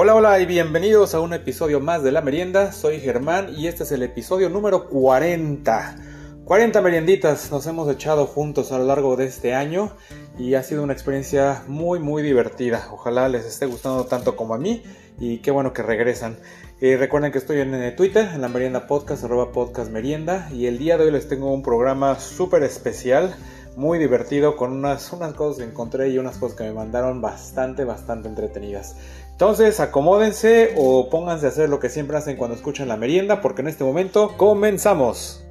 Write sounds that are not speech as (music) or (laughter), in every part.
Hola, hola y bienvenidos a un episodio más de La Merienda. Soy Germán y este es el episodio número 40. 40 merienditas nos hemos echado juntos a lo largo de este año y ha sido una experiencia muy muy divertida. Ojalá les esté gustando tanto como a mí y qué bueno que regresan. Eh, recuerden que estoy en eh, Twitter, en la merienda podcast, arroba podcast merienda y el día de hoy les tengo un programa súper especial muy divertido con unas, unas cosas que encontré y unas cosas que me mandaron bastante, bastante entretenidas. Entonces acomódense o pónganse a hacer lo que siempre hacen cuando escuchan la merienda porque en este momento comenzamos.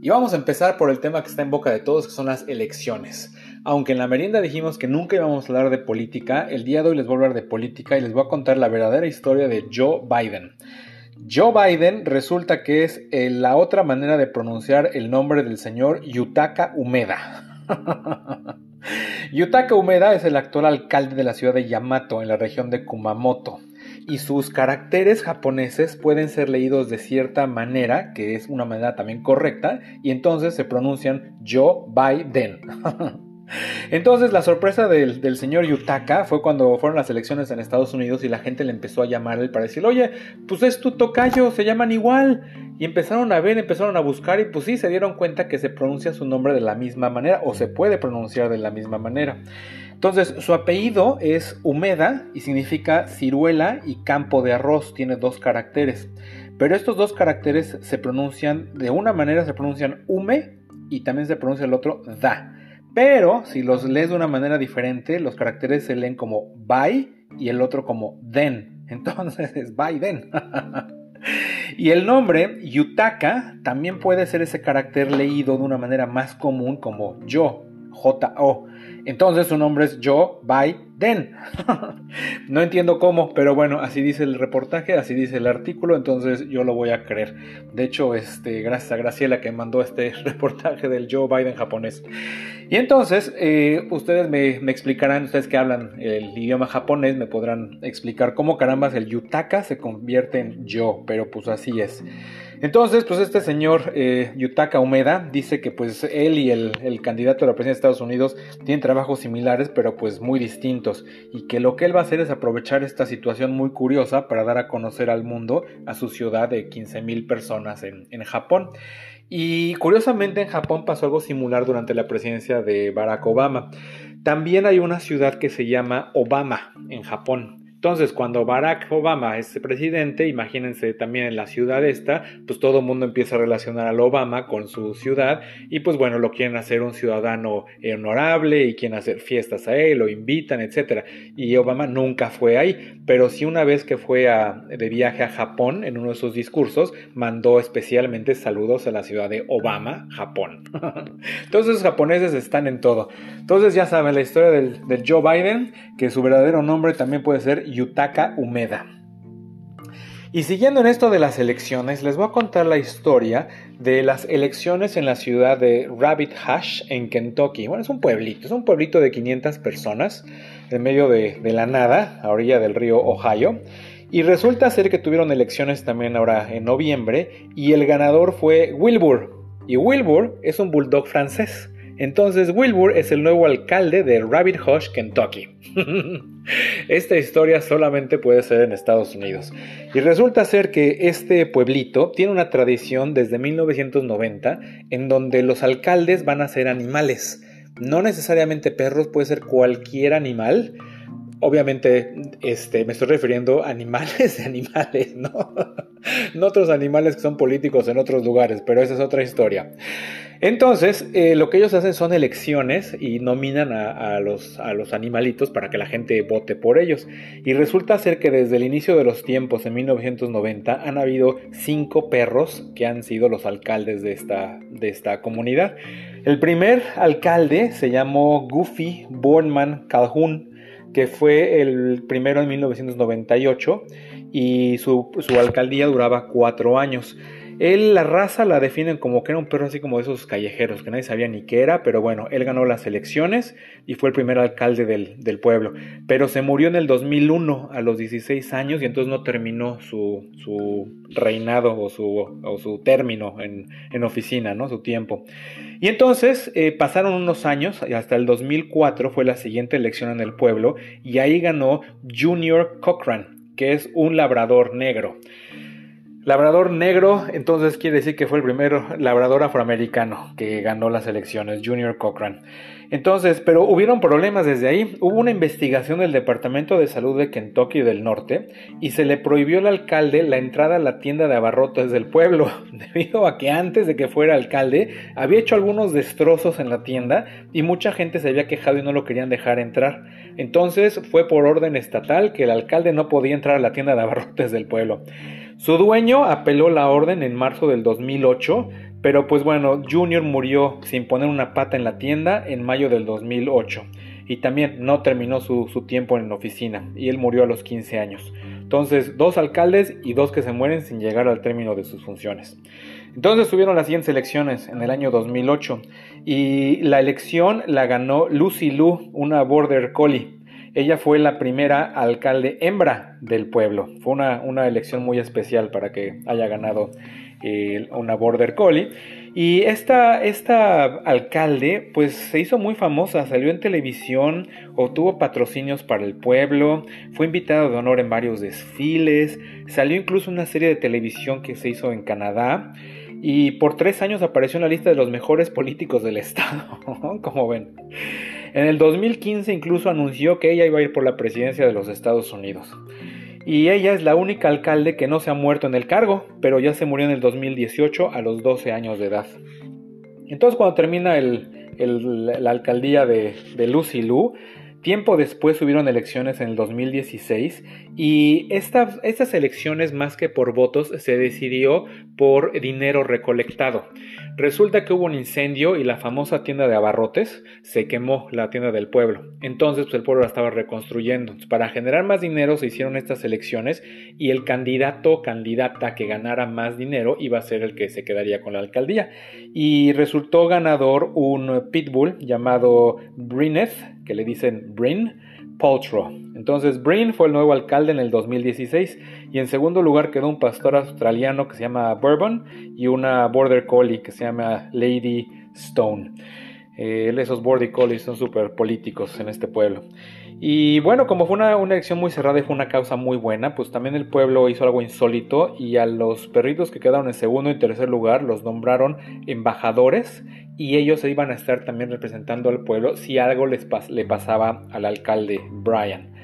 Y vamos a empezar por el tema que está en boca de todos, que son las elecciones. Aunque en la merienda dijimos que nunca íbamos a hablar de política, el día de hoy les voy a hablar de política y les voy a contar la verdadera historia de Joe Biden. Joe Biden resulta que es eh, la otra manera de pronunciar el nombre del señor Yutaka Umeda. (laughs) Yutaka Umeda es el actual alcalde de la ciudad de Yamato, en la región de Kumamoto y sus caracteres japoneses pueden ser leídos de cierta manera, que es una manera también correcta, y entonces se pronuncian Joe Biden. (laughs) Entonces la sorpresa del, señor Yutaka fue cuando fueron las elecciones en Estados Unidos y la gente le empezó a llamar para decirle, oye, pues es tu tocayo, se llaman igual. Y empezaron a ver, empezaron a buscar y pues sí, se dieron cuenta que se pronuncia su nombre de la misma manera o se puede pronunciar de la misma manera. Entonces, su apellido es Humeda y significa ciruela y campo de arroz, tiene dos caracteres. Pero estos dos caracteres se pronuncian, de una manera se pronuncian hume y también se pronuncia el otro da. Pero si los lees de una manera diferente, los caracteres se leen como by y el otro como den. (laughs) Entonces es Biden. (laughs) y el nombre Yutaka también puede ser ese carácter leído de una manera más común como yo, J-O. Entonces su nombre es Joe Biden. (laughs) no entiendo cómo, pero bueno, así dice el reportaje, así dice el artículo, entonces yo lo voy a creer. De hecho, este, gracias a Graciela que mandó este reportaje del Joe Biden japonés. Y entonces, eh, ustedes me, explicarán, ustedes que hablan el idioma japonés, me podrán explicar cómo carambas el Yutaka se convierte en yo, pero pues así es. Entonces, pues este señor eh, Yutaka Umeda dice que pues él y el, candidato a la presidencia de Estados Unidos tienen trabajos similares, pero pues muy distintos, y que lo que él va a hacer es aprovechar esta situación muy curiosa para dar a conocer al mundo a su ciudad de 15 mil personas en, en Japón. Y curiosamente en Japón pasó algo similar durante la presidencia de Barack Obama. También hay una ciudad que se llama Obama en Japón. Entonces, cuando Barack Obama es presidente, imagínense también en la ciudad esta, pues todo el mundo empieza a relacionar al Obama con su ciudad y pues bueno, lo quieren hacer un ciudadano honorable y quieren hacer fiestas a él, lo invitan, etc. Y Obama nunca fue ahí, pero sí una vez que fue de viaje a Japón, en uno de sus discursos, mandó especialmente saludos a la ciudad de Obama, Japón. (laughs) Entonces los japoneses están en todo. Entonces ya saben la historia del, del Joe Biden, que su verdadero nombre también puede ser Yutaka Umeda. Y siguiendo en esto de las elecciones, les voy a contar la historia de las elecciones en la ciudad de Rabbit Hash en Kentucky. Bueno, es un pueblito, es un pueblito de 500 personas en medio de, de la nada, a orilla del río Ohio. Y resulta ser que tuvieron elecciones también ahora en noviembre y el ganador fue Wilbur. Y Wilbur es un bulldog francés. Entonces Wilbur es el nuevo alcalde de Rabbit Hush, Kentucky. (laughs) Esta historia solamente puede ser en Estados Unidos. Y resulta ser que este pueblito tiene una tradición desde 1990 en donde los alcaldes van a ser animales. No necesariamente perros, puede ser cualquier animal. Obviamente, este, me estoy refiriendo a animales de animales, ¿no? (laughs) no otros animales que son políticos en otros lugares, pero esa es otra historia. Entonces, eh, lo que ellos hacen son elecciones y nominan a, los, animalitos para que la gente vote por ellos. Y resulta ser que desde el inicio de los tiempos, en 1990, han habido cinco perros que han sido los alcaldes de esta, comunidad. El primer alcalde se llamó Goofy Bornman Calhoun, que fue el primero en 1998 y su alcaldía duraba cuatro años. Él, la raza la definen como que era un perro así como de esos callejeros, que nadie sabía ni qué era, pero bueno, él ganó las elecciones y fue el primer alcalde del, pueblo. Pero se murió en el 2001 a los 16 años y entonces no terminó su, reinado o su, su término en, en, oficina, ¿no? Su tiempo. Y entonces eh, pasaron unos años, hasta el 2004 fue la siguiente elección en el pueblo, y ahí ganó Junior Cochran, que es un labrador negro. Labrador negro, entonces quiere decir que fue el primer labrador afroamericano que ganó las elecciones, Junior Cochran. Entonces, pero hubieron problemas desde ahí. Hubo una investigación del Departamento de Salud de Kentucky del Norte y se le prohibió al alcalde la entrada a la tienda de abarrotes del pueblo, (laughs) debido a que antes de que fuera alcalde había hecho algunos destrozos en la tienda y mucha gente se había quejado y no lo querían dejar entrar. Entonces fue por orden estatal que el alcalde no podía entrar a la tienda de abarrotes del pueblo. Su dueño apeló la orden en marzo del 2008, pero pues bueno, Junior murió sin poner una pata en la tienda en mayo del 2008 y también no terminó su, tiempo en la oficina y él murió a los 15 años. Entonces, dos alcaldes y dos que se mueren sin llegar al término de sus funciones. Entonces tuvieron las siguientes elecciones en el año 2008 y la elección la ganó Lucy Lou, una border collie. Ella fue la primera alcalde hembra del pueblo. Fue una, elección muy especial para que haya ganado eh, una Border Collie. Y esta, esta alcalde pues se hizo muy famosa, salió en televisión, obtuvo patrocinios para el pueblo, fue invitada de honor en varios desfiles, salió incluso una serie de televisión que se hizo en Canadá y por tres años apareció en la lista de los mejores políticos del (laughs) estado, como ven. En el 2015 incluso anunció que ella iba a ir por la presidencia de los Estados Unidos. Y ella es la única alcalde que no se ha muerto en el cargo, pero ya se murió en el 2018 a los 12 años de edad. Entonces cuando termina la alcaldía de, de Lucy Lu, Tiempo después hubieron elecciones en el 2016 y estas, estas elecciones más que por votos se decidió por dinero recolectado. Resulta que hubo un incendio y la famosa tienda de abarrotes se quemó la tienda del pueblo. Entonces pues, el pueblo la estaba reconstruyendo. Para generar más dinero se hicieron estas elecciones y el candidato o candidata que ganara más dinero iba a ser el que se quedaría con la alcaldía. Y resultó ganador un pitbull llamado Brineth, que le dicen Brin Paltrow. Entonces Brin fue el nuevo alcalde en el 2016 y en segundo lugar quedó un pastor australiano que se llama Bourbon y una border collie que se llama Lady Stone. Eh, esos border collies son súper políticos en este pueblo. Y bueno, como fue una, elección muy cerrada y fue una causa muy buena, pues también el pueblo hizo algo insólito y a los perritos que quedaron en segundo y tercer lugar los nombraron embajadores y ellos iban a estar también representando al pueblo si algo les le pasaba al alcalde Brian.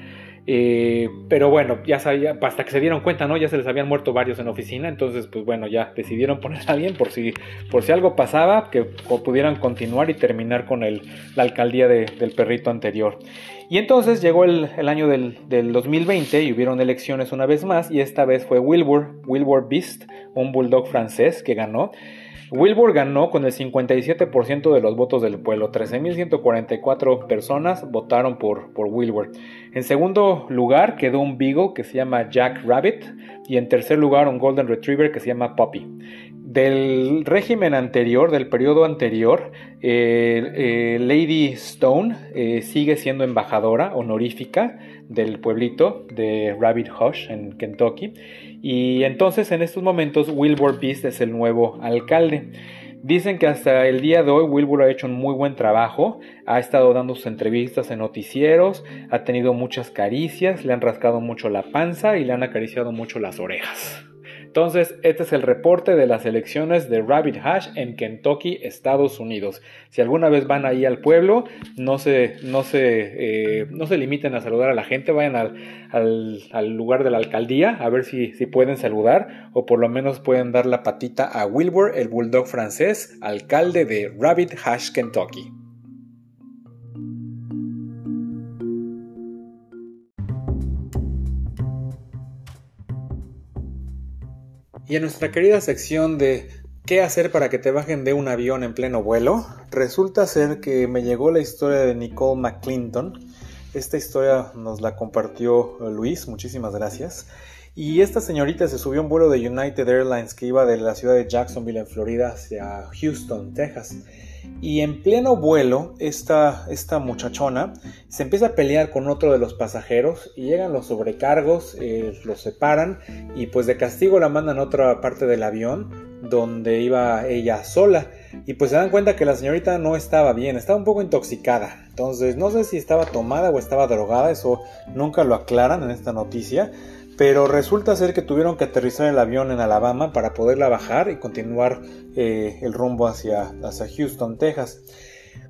Eh, pero bueno, ya sabía, hasta que se dieron cuenta, ¿no? Ya se les habían muerto varios en la oficina, entonces pues bueno, ya decidieron poner a alguien por si, por si algo pasaba, que pudieran continuar y terminar con el, la alcaldía del perrito anterior. Y entonces llegó el, año del, del, 2020 y hubieron elecciones una vez más y esta vez fue Wilbur, Wilbur Beast, un bulldog francés que ganó. Wilbur ganó con el 57% de los votos del pueblo. 13.144 personas votaron por, por Wilbur. En segundo lugar quedó un Beagle que se llama Jack Rabbit. Y en tercer lugar un Golden Retriever que se llama Poppy. Del régimen anterior, del periodo anterior, Lady Stone eh, sigue siendo embajadora honorífica del pueblito de Rabbit Hush en Kentucky. Y entonces en estos momentos Wilbur Beast es el nuevo alcalde. Dicen que hasta el día de hoy Wilbur ha hecho un muy buen trabajo, ha estado dando sus entrevistas en noticieros, ha tenido muchas caricias, le han rascado mucho la panza y le han acariciado mucho las orejas. Entonces, este es el reporte de las elecciones de Rabbit Hash en Kentucky, Estados Unidos. Si alguna vez van ahí al pueblo, no se, no se, eh, no se limiten a saludar a la gente, vayan al, lugar de la alcaldía a ver si, si pueden saludar o por lo menos pueden dar la patita a Wilbur, el bulldog francés, alcalde de Rabbit Hash, Kentucky. Y en nuestra querida sección de ¿Qué hacer para que te bajen de un avión en pleno vuelo? Resulta ser que me llegó la historia de Nicole McClinton. Esta historia nos la compartió Luis, muchísimas gracias. Y esta señorita se subió a un vuelo de United Airlines que iba de la ciudad de Jacksonville en Florida hacia Houston, Texas. Y en pleno vuelo, esta, esta muchachona se empieza a pelear con otro de los pasajeros y llegan los sobrecargos, eh, los separan y pues de castigo la mandan a otra parte del avión donde iba ella sola. Y pues se dan cuenta que la señorita no estaba bien, estaba un poco intoxicada. Entonces no sé si estaba tomada o estaba drogada, eso nunca lo aclaran en esta noticia. Pero resulta ser que tuvieron que aterrizar el avión en Alabama para poderla bajar y continuar eh, el rumbo hacia, hacia Houston, Texas.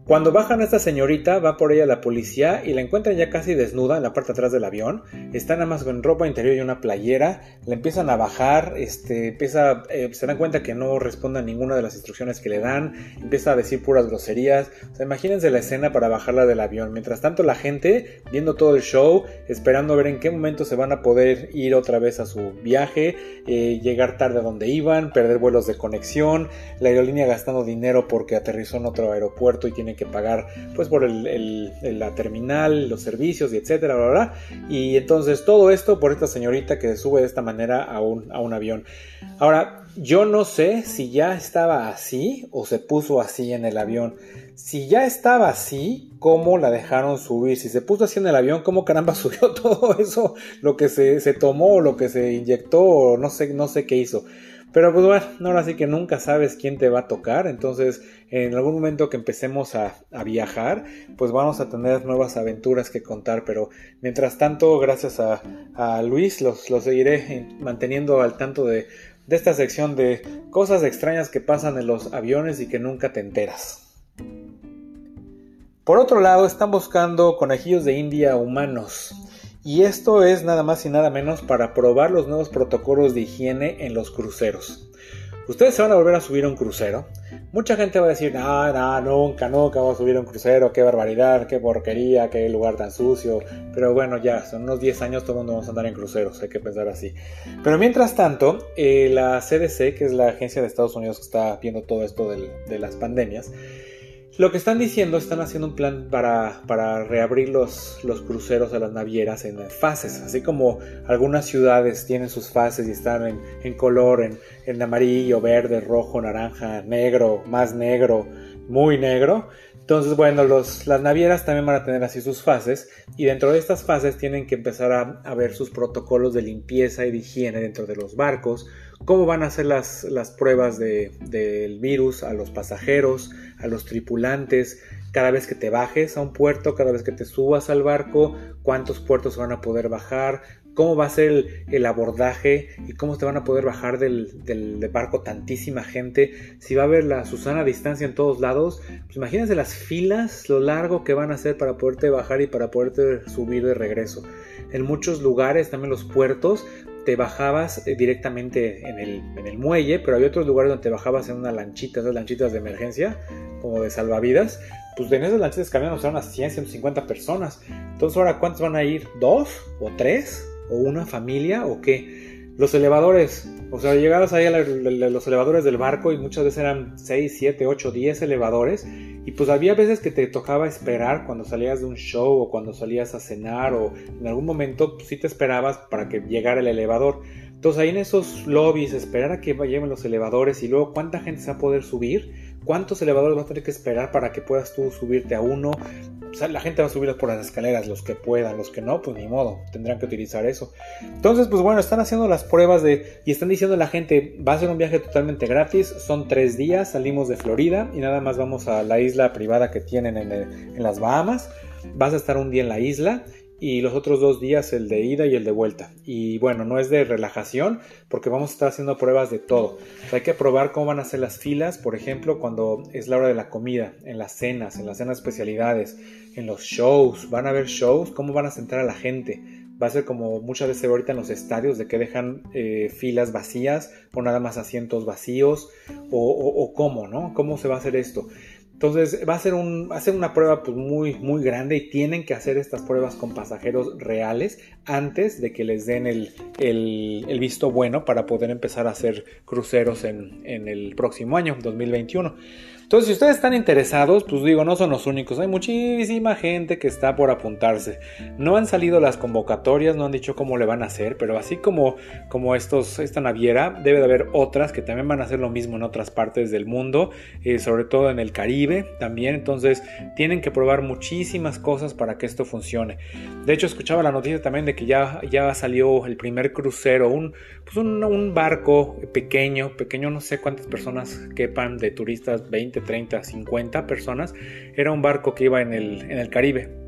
Cuando bajan a esta señorita, va por ella la policía y la encuentran ya casi desnuda en la parte de atrás del avión. Está nada más con ropa interior y una playera. La empiezan a bajar, este, empieza, eh, se dan cuenta que no responde a ninguna de las instrucciones que le dan. Empieza a decir puras groserías. O sea, imagínense la escena para bajarla del avión. Mientras tanto, la gente viendo todo el show, esperando a ver en qué momento se van a poder ir otra vez a su viaje, eh, llegar tarde a donde iban, perder vuelos de conexión, la aerolínea gastando dinero porque aterrizó en otro aeropuerto y tiene que pagar pues por la terminal, los servicios y etcétera, bla, bla, Y entonces todo esto por esta señorita que sube de esta manera a un, a un avión. Ahora, yo no sé si ya estaba así o se puso así en el avión. Si ya estaba así, ¿cómo la dejaron subir? Si se puso así en el avión, ¿cómo caramba (laughs) subió todo eso? Lo que se, se tomó, lo que se inyectó, no sé, no sé qué hizo. Pero pues bueno, ahora sí que nunca sabes quién te va a tocar. Entonces, en algún momento que empecemos a, viajar, pues vamos a tener nuevas aventuras que contar. Pero mientras tanto, gracias a, Luis, los, seguiré manteniendo al tanto de, de esta sección de cosas extrañas que pasan en los aviones y que nunca te enteras. Por otro lado, están buscando conejillos de India humanos. Y esto es nada más y nada menos para probar los nuevos protocolos de higiene en los cruceros. Ustedes se van a volver a subir a un crucero. Mucha gente va a decir, no, no, nunca, nunca vamos a subir a un crucero, qué barbaridad, qué porquería, qué lugar tan sucio. Pero bueno, ya, son unos 10 años todo el mundo vamos a andar en cruceros, hay que pensar así. Pero mientras tanto, eh, la CDC, que es la agencia de Estados Unidos que está viendo todo esto de las pandemias, lo que están diciendo, están haciendo un plan para, para reabrir los, los, cruceros a las navieras en fases, así como algunas ciudades tienen sus fases y están en, en color, en, en, amarillo, verde, rojo, naranja, negro, más negro, muy negro. Entonces, bueno, los, las navieras también van a tener así sus fases y dentro de estas fases tienen que empezar a, a ver sus protocolos de limpieza y de higiene dentro de los barcos, cómo van a hacer las, las pruebas de, del virus a los pasajeros, a los tripulantes, cada vez que te bajes a un puerto, cada vez que te subas al barco, cuántos puertos van a poder bajar, cómo va a ser el, abordaje y cómo te van a poder bajar del, del, barco tantísima gente, si va a haber la Susana distancia en todos lados, pues imagínense las filas, lo largo que van a ser para poderte bajar y para poderte subir de regreso. En muchos lugares, también los puertos, te bajabas eh, directamente en el, en el, muelle, pero había otros lugares donde te bajabas en una lanchita, esas lanchitas de emergencia, como de salvavidas. Pues en esas lanchitas cabían unas 100, 150 personas. Entonces, ahora, ¿cuántos van a ir? ¿Dos? ¿O tres? ¿O una familia? ¿O qué? Los elevadores, o sea, llegabas ahí a los elevadores del barco y muchas veces eran 6, 7, 8, 10 elevadores y pues había veces que te tocaba esperar cuando salías de un show o cuando salías a cenar o en algún momento pues, sí te esperabas para que llegara el elevador. Entonces ahí en esos lobbies esperar a que lleguen los elevadores y luego cuánta gente se va a poder subir, cuántos elevadores vas a tener que esperar para que puedas tú subirte a uno, la gente va a subir por las escaleras, los que puedan, los que no, pues ni modo, tendrán que utilizar eso. Entonces, pues bueno, están haciendo las pruebas de y están diciendo a la gente, va a ser un viaje totalmente gratis, son tres días, salimos de Florida y nada más vamos a la isla privada que tienen en, en las Bahamas. Vas a estar un día en la isla y los otros dos días el de ida y el de vuelta. Y bueno, no es de relajación porque vamos a estar haciendo pruebas de todo. hay que probar cómo van a ser las filas, por ejemplo, cuando es la hora de la comida, en las cenas, en las cenas especialidades, en los shows, van a haber shows, cómo van a sentar a la gente. Va a ser como muchas veces ahorita en los estadios de que dejan eh, filas vacías o nada más asientos vacíos o, o cómo, ¿no? ¿Cómo se va a hacer esto? Entonces va a ser, un, una prueba pues, muy, muy grande y tienen que hacer estas pruebas con pasajeros reales antes de que les den el, el, visto bueno para poder empezar a hacer cruceros en, en, el próximo año, 2021. Entonces, si ustedes están interesados, pues digo, no son los únicos. Hay muchísima gente que está por apuntarse. No han salido las convocatorias, no han dicho cómo le van a hacer, pero así como, como estos, esta naviera, debe de haber otras que también van a hacer lo mismo en otras partes del mundo, eh, sobre todo en el Caribe también. Entonces, tienen que probar muchísimas cosas para que esto funcione. De hecho, escuchaba la noticia también de que ya, ya salió el primer crucero, un, pues un, barco pequeño, pequeño, no sé cuántas personas quepan de turistas, 20, 30, 50 personas. Era un barco que iba en el, en el Caribe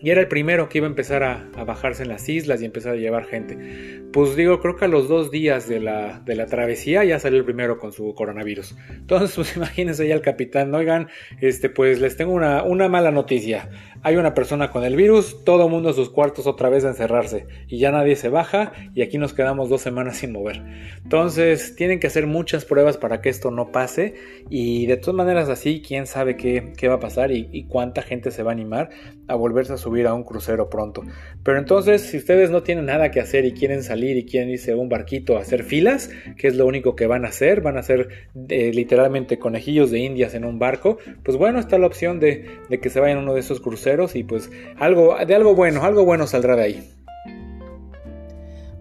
y era el primero que iba a empezar a, bajarse en las islas y empezar a llevar gente. Pues digo, creo que a los dos días de la, de la travesía ya salió el primero con su coronavirus. Entonces, pues (laughs) imagínense ya el capitán, oigan, este, pues les tengo una, una mala noticia hay una persona con el virus, todo mundo a sus cuartos otra vez a encerrarse y ya nadie se baja y aquí nos quedamos dos semanas sin mover. Entonces tienen que hacer muchas pruebas para que esto no pase y de todas maneras así, quién sabe qué, va a pasar y, y, cuánta gente se va a animar a volverse a subir a un crucero pronto. Pero entonces si ustedes no tienen nada que hacer y quieren salir y quieren irse a un barquito a hacer filas, que es lo único que van a hacer, van a hacer eh, literalmente conejillos de indias en un barco, pues bueno, está la opción de, de que se vayan a uno de esos cruceros y pues algo, de algo bueno, algo bueno saldrá de ahí.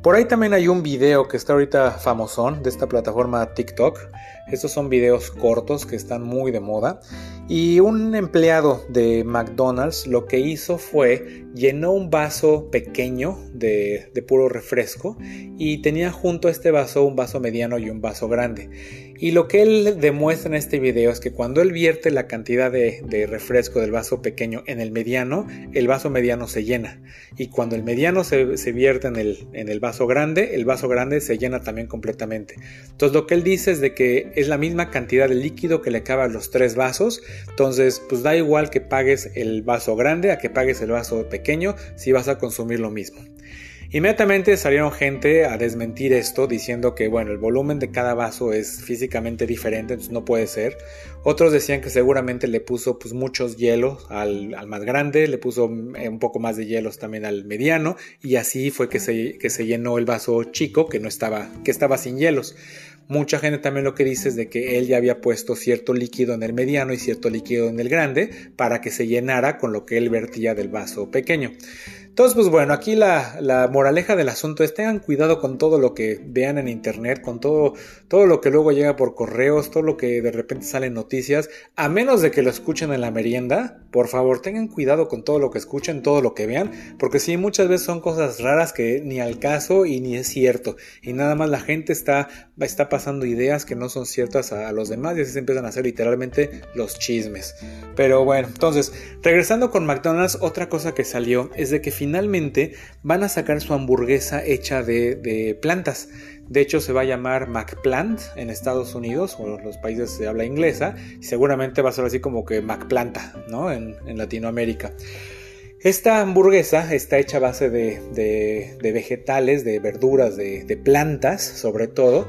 Por ahí también hay un video que está ahorita famosón de esta plataforma TikTok. Estos son videos cortos que están muy de moda. Y un empleado de McDonald's lo que hizo fue llenó un vaso pequeño de, de puro refresco y tenía junto a este vaso un vaso mediano y un vaso grande. Y lo que él demuestra en este video es que cuando él vierte la cantidad de, refresco del vaso pequeño en el mediano, el vaso mediano se llena. Y cuando el mediano se, vierte en el, en el, vaso grande, el vaso grande se llena también completamente. Entonces lo que él dice es de que es la misma cantidad de líquido que le cabe a los tres vasos. Entonces pues da igual que pagues el vaso grande a que pagues el vaso pequeño si vas a consumir lo mismo. Inmediatamente salieron gente a desmentir esto diciendo que bueno, el volumen de cada vaso es físicamente diferente, entonces no puede ser. Otros decían que seguramente le puso pues muchos hielos al, más grande, le puso eh, un poco más de hielos también al mediano y así fue que se, que se llenó el vaso chico que no estaba, que estaba sin hielos. Mucha gente también lo que dice es de que él ya había puesto cierto líquido en el mediano y cierto líquido en el grande para que se llenara con lo que él vertía del vaso pequeño. Entonces, pues bueno, aquí la, moraleja del asunto es tengan cuidado con todo lo que vean en internet, con todo, todo lo que luego llega por correos, todo lo que de repente salen noticias, a menos de que lo escuchen en la merienda, por favor tengan cuidado con todo lo que escuchen, todo lo que vean, porque sí, muchas veces son cosas raras que ni al caso y ni es cierto, y nada más la gente está, está pasando ideas que no son ciertas a, a los demás y así se empiezan a hacer literalmente los chismes. Pero bueno, entonces, regresando con McDonald's, otra cosa que salió es de que finalmente van a sacar su hamburguesa hecha de, plantas. De hecho, se va a llamar McPlant en Estados Unidos o los países de habla inglesa. Seguramente va a ser así como que McPlanta, ¿no? En, Latinoamérica. Esta hamburguesa está hecha a base de, vegetales, de verduras, de plantas, sobre todo.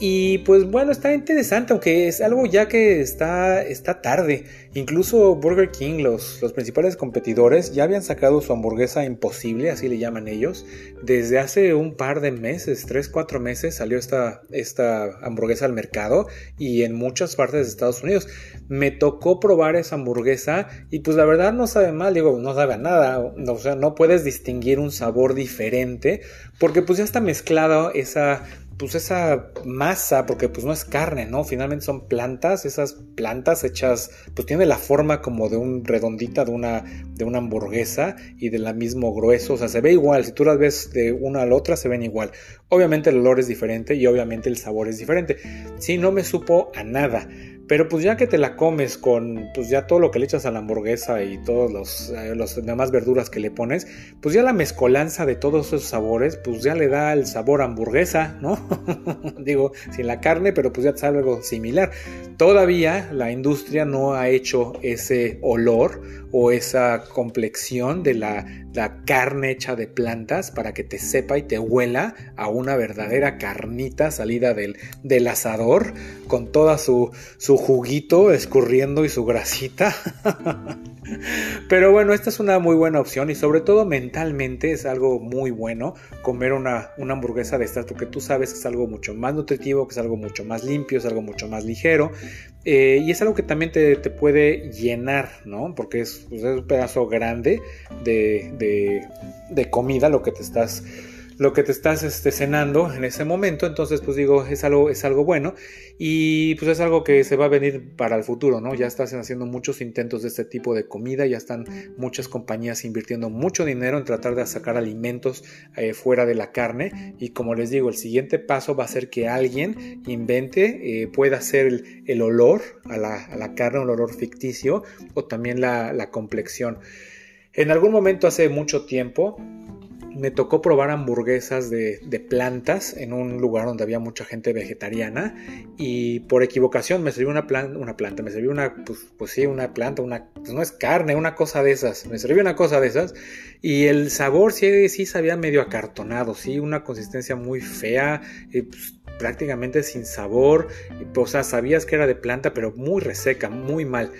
Y pues bueno, está interesante, aunque es algo ya que está, está tarde. Incluso Burger King, los, los principales competidores, ya habían sacado su hamburguesa imposible, así le llaman ellos. Desde hace un par de meses, 3, 4 meses, salió esta, esta hamburguesa al mercado y en muchas partes de Estados Unidos. Me tocó probar esa hamburguesa y pues la verdad no sabe mal, digo, no sabe a nada. O sea, no puedes distinguir un sabor diferente porque pues ya está mezclado esa pues esa masa, porque pues no es carne, ¿no? Finalmente son plantas, esas plantas hechas, pues tiene la forma como de un redondita de una, de una hamburguesa y de la mismo grueso, o sea, se ve igual, si tú las ves de una a la otra se ven igual. Obviamente el olor es diferente y obviamente el sabor es diferente. Sí, no me supo a nada. Pero pues ya que te la comes con pues ya todo lo que le echas a la hamburguesa y todos los, eh, los demás verduras que le pones, pues ya la mezcolanza de todos esos sabores, pues ya le da el sabor hamburguesa, ¿no? (laughs) Digo, sin la carne, pero pues ya te sale algo similar. Todavía la industria no ha hecho ese olor o esa complexión de la, carne hecha de plantas para que te sepa y te huela a una verdadera carnita salida del, del asador con toda su, su juguito escurriendo y su grasita. (laughs) Pero bueno, esta es una muy buena opción y sobre todo mentalmente es algo muy bueno comer una, una, hamburguesa de estas porque tú sabes que es algo mucho más nutritivo, que es algo mucho más limpio, es algo mucho más ligero eh, y es algo que también te, puede llenar, ¿no? Porque es, pues, un pedazo grande de, de comida lo que te estás lo que te estás este, cenando en ese momento. Entonces, pues digo, es algo, es algo bueno y pues es algo que se va a venir para el futuro, ¿no? Ya están haciendo muchos intentos de este tipo de comida, ya están muchas compañías invirtiendo mucho dinero en tratar de sacar alimentos eh, fuera de la carne y como les digo, el siguiente paso va a ser que alguien invente, eh, pueda hacer el, olor a la, carne, un olor ficticio o también la, la complexión. En algún momento hace mucho tiempo, me tocó probar hamburguesas de, plantas en un lugar donde había mucha gente vegetariana y por equivocación me sirvió una, planta, una planta, me sirvió una, pues, pues, sí, una planta, una, pues no es carne, una cosa de esas, me sirvió una cosa de esas y el sabor sí, sí sabía medio acartonado, sí, una consistencia muy fea, pues, prácticamente sin sabor, o sea, sabías que era de planta pero muy reseca, muy mal.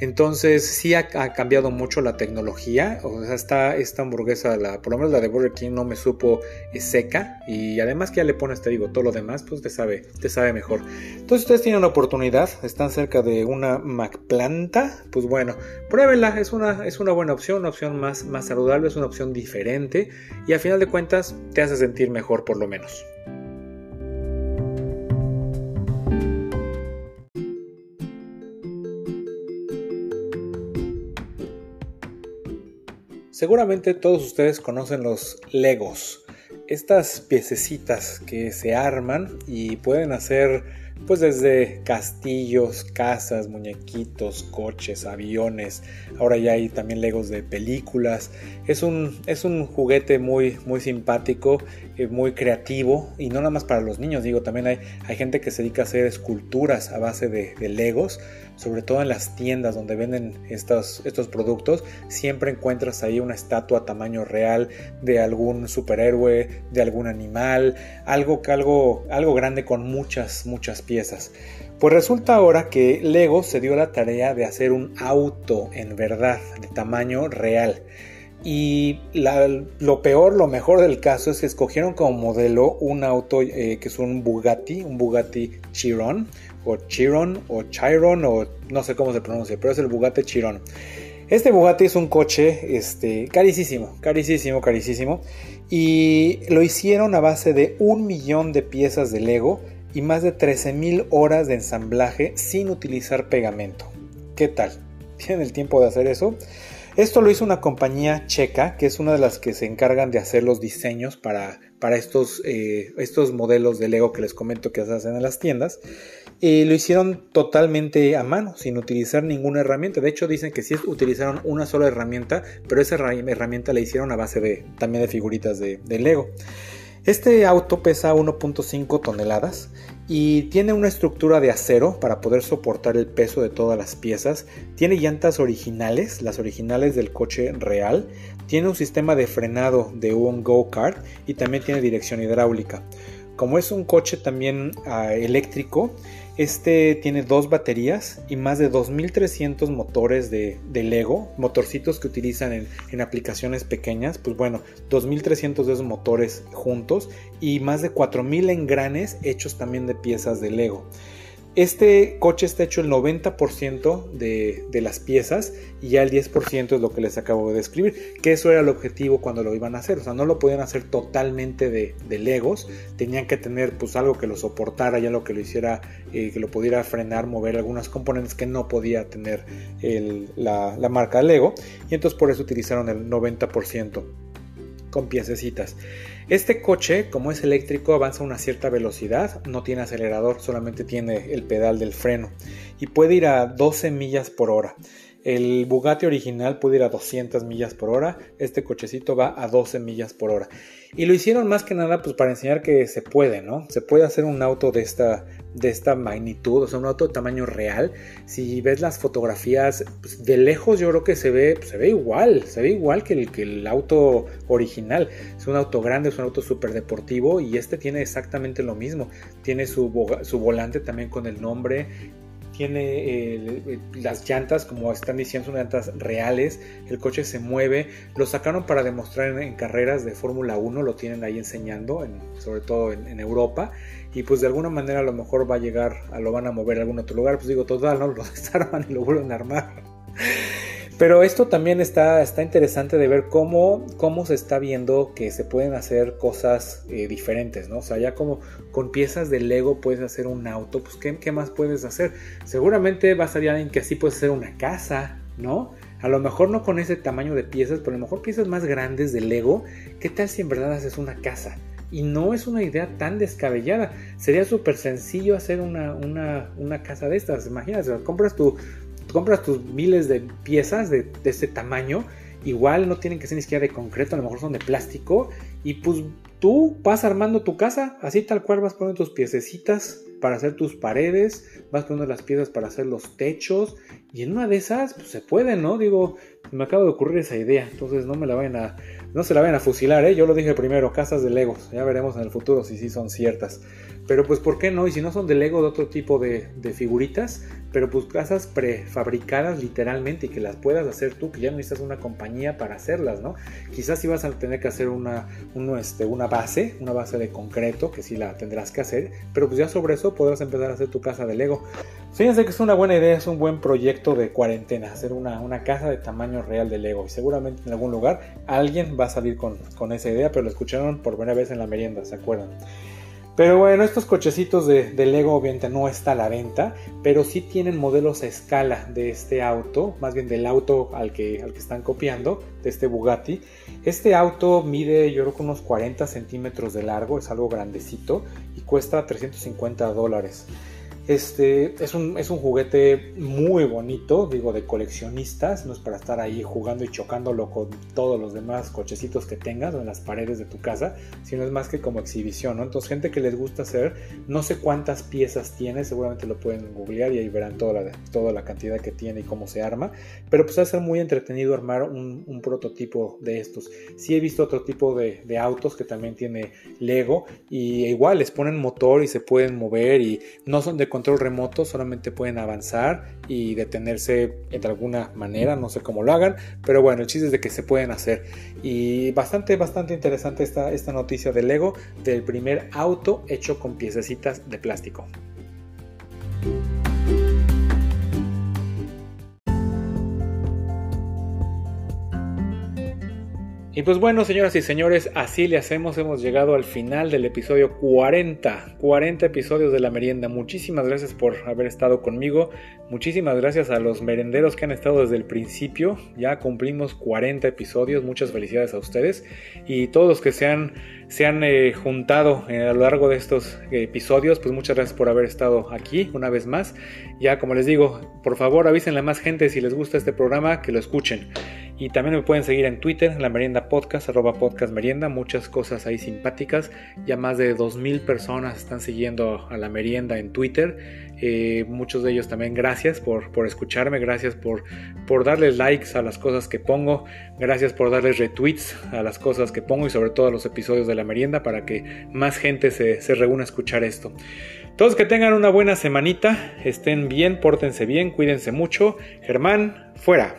Entonces sí ha, cambiado mucho la tecnología. O sea, esta, esta hamburguesa, la, por lo menos la de Burger King, no me supo eh, seca. Y además que ya le pones, te digo, todo lo demás, pues te sabe, te sabe mejor. Entonces ustedes tienen la oportunidad, están cerca de una McPlanta, pues bueno, pruébenla, es una, es una buena opción, una opción más, más saludable, es una opción diferente. Y al final de cuentas te hace sentir mejor por lo menos. Seguramente todos ustedes conocen los Legos, estas piececitas que se arman y pueden hacer pues desde castillos, casas, muñequitos, coches, aviones. Ahora ya hay también Legos de películas. Es un, es un juguete muy, muy simpático, eh, muy creativo y no nada más para los niños. Digo, también hay, hay gente que se dedica a hacer esculturas a base de, de Legos sobre todo en las tiendas donde venden estos, estos productos, siempre encuentras ahí una estatua tamaño real de algún superhéroe, de algún animal, algo, algo, algo grande con muchas, muchas piezas. Pues resulta ahora que Lego se dio la tarea de hacer un auto en verdad, de tamaño real. Y lo peor, lo mejor del caso es que escogieron como modelo un auto eh, que es un Bugatti, un Bugatti Chiron, o Chiron o Chiron o no sé cómo se pronuncia, pero es el Bugatti Chiron. Este Bugatti es un coche este, carísimo, carísimo, carísimo. Y lo hicieron a base de un millón de piezas de Lego y más de 13.000 horas de ensamblaje sin utilizar pegamento. ¿Qué tal? ¿Tienen el tiempo de hacer eso? Esto lo hizo una compañía checa, que es una de las que se encargan de hacer los diseños para, para estos, eh, estos modelos de Lego que les comento que se hacen en las tiendas. Eh, lo hicieron totalmente a mano, sin utilizar ninguna herramienta. De hecho, dicen que sí utilizaron una sola herramienta, pero esa herramienta la hicieron a base de, también de figuritas de, de Lego. Este auto pesa 1.5 toneladas y tiene una estructura de acero para poder soportar el peso de todas las piezas. Tiene llantas originales, las originales del coche real. Tiene un sistema de frenado de un go-kart y también tiene dirección hidráulica. Como es un coche también ah, eléctrico, este tiene dos baterías y más de 2300 motores de, Lego, motorcitos que utilizan en, en, aplicaciones pequeñas. Pues bueno, 2300 de esos motores juntos y más de 4000 engranes hechos también de piezas de Lego. Este coche está hecho el 90% de, las piezas y ya el 10% es lo que les acabo de describir, que eso era el objetivo cuando lo iban a hacer, o sea, no lo podían hacer totalmente de, Legos, tenían que tener pues algo que lo soportara, ya lo que lo hiciera, eh, que lo pudiera frenar, mover algunas componentes que no podía tener la marca Lego, y entonces por eso utilizaron el 90% con piececitas. Este coche, como es eléctrico, avanza a una cierta velocidad, no tiene acelerador, solamente tiene el pedal del freno y puede ir a 12 millas por hora. El Bugatti original puede ir a 200 millas por hora, este cochecito va a 12 millas por hora. Y lo hicieron más que nada pues para enseñar que se puede, ¿no? Se puede hacer un auto de esta, de esta magnitud, o sea, un auto de tamaño real. Si ves las fotografías, pues, de lejos yo creo que se ve, se ve igual, se ve igual que el, que el auto original. Es un auto grande, es un auto súper deportivo y este tiene exactamente lo mismo. Tiene su, su volante también con el nombre tiene eh, las llantas, como están diciendo, son llantas reales, el coche se mueve, lo sacaron para demostrar en, carreras de Fórmula 1, lo tienen ahí enseñando, sobre todo en, Europa, y pues de alguna manera a lo mejor va a llegar, a lo van a mover a algún otro lugar, pues digo, total, ¿no? (laughs) Lo desarman y lo vuelven a armar. Pero esto también está, está interesante de ver cómo, cómo se está viendo que se pueden hacer cosas eh, diferentes, ¿no? O sea, ya como con piezas de Lego puedes hacer un auto, pues ¿qué, más puedes hacer? Seguramente va a salir alguien que así puedes hacer una casa, ¿no? A lo mejor no con ese tamaño de piezas, pero a lo mejor piezas más grandes de Lego. ¿Qué tal si en verdad haces una casa? Y no es una idea tan descabellada. Sería súper sencillo hacer una, una, una, casa de estas. Imagínate, compras tu, compras tus miles de piezas de, este tamaño, igual no tienen que ser ni siquiera de concreto, a lo mejor son de plástico, y pues tú vas armando tu casa, así tal cual vas poniendo tus piececitas para hacer tus paredes, vas poniendo las piezas para hacer los techos, y en una de esas, pues se puede, ¿no? Digo, me acaba de ocurrir esa idea, entonces no me la vayan a, no se la vayan a fusilar, ¿eh? Yo lo dije primero, casas de Legos, ya veremos en el futuro si sí son ciertas. Pero pues, ¿por qué no? Y si no son de Lego, de otro tipo de, figuritas, pero pues casas prefabricadas literalmente y que las puedas hacer tú, que ya no necesitas una compañía para hacerlas, ¿no? Quizás sí vas a tener que hacer una, este, una base, una base de concreto, que sí la tendrás que hacer, pero pues ya sobre eso podrás empezar a hacer tu casa de Lego. Fíjense que es una buena idea, es un buen proyecto de cuarentena, hacer una, una casa de tamaño real de Lego. Y seguramente en algún lugar alguien va a salir con, con esa idea, pero lo escucharon por primera vez en la merienda, ¿se acuerdan? Pero bueno, estos cochecitos de, Lego obviamente no está a la venta, pero sí tienen modelos a escala de este auto, más bien del auto al que, al que están copiando, de este Bugatti. Este auto mide yo creo que unos 40 centímetros de largo, es algo grandecito y cuesta 350 dólares. Este es un, es un juguete muy bonito, digo, de coleccionistas, no es para estar ahí jugando y chocándolo con todos los demás cochecitos que tengas o en las paredes de tu casa, sino es más que como exhibición, ¿no? Entonces, gente que les gusta hacer, no sé cuántas piezas tiene, seguramente lo pueden googlear y ahí verán toda la, toda la cantidad que tiene y cómo se arma, pero pues va a ser muy entretenido armar un, prototipo de estos. Sí he visto otro tipo de, de autos que también tiene Lego y igual les ponen motor y se pueden mover y no son de control remoto solamente pueden avanzar y detenerse de alguna manera, no sé cómo lo hagan, pero bueno, el chiste es de que se pueden hacer. Y bastante, bastante interesante esta, esta noticia de Lego del primer auto hecho con piececitas de plástico. Y pues bueno, señoras y señores, así le hacemos. Hemos llegado al final del episodio 40. 40 episodios de la merienda. Muchísimas gracias por haber estado conmigo. Muchísimas gracias a los merenderos que han estado desde el principio. Ya cumplimos 40 episodios. Muchas felicidades a ustedes. Y todos los que se han, se han eh, juntado a lo largo de estos episodios, pues muchas gracias por haber estado aquí una vez más. Ya como les digo, por favor avísenle a más gente si les gusta este programa que lo escuchen. Y también me pueden seguir en Twitter, la merienda podcast, arroba podcast merienda, muchas cosas ahí simpáticas. Ya más de 2.000 personas están siguiendo a la merienda en Twitter. Eh, muchos de ellos también gracias por, por escucharme, gracias por, por darles likes a las cosas que pongo, gracias por darles retweets a las cosas que pongo y sobre todo a los episodios de la merienda para que más gente se, se reúna a escuchar esto. Todos que tengan una buena semanita, estén bien, pórtense bien, cuídense mucho. Germán, fuera.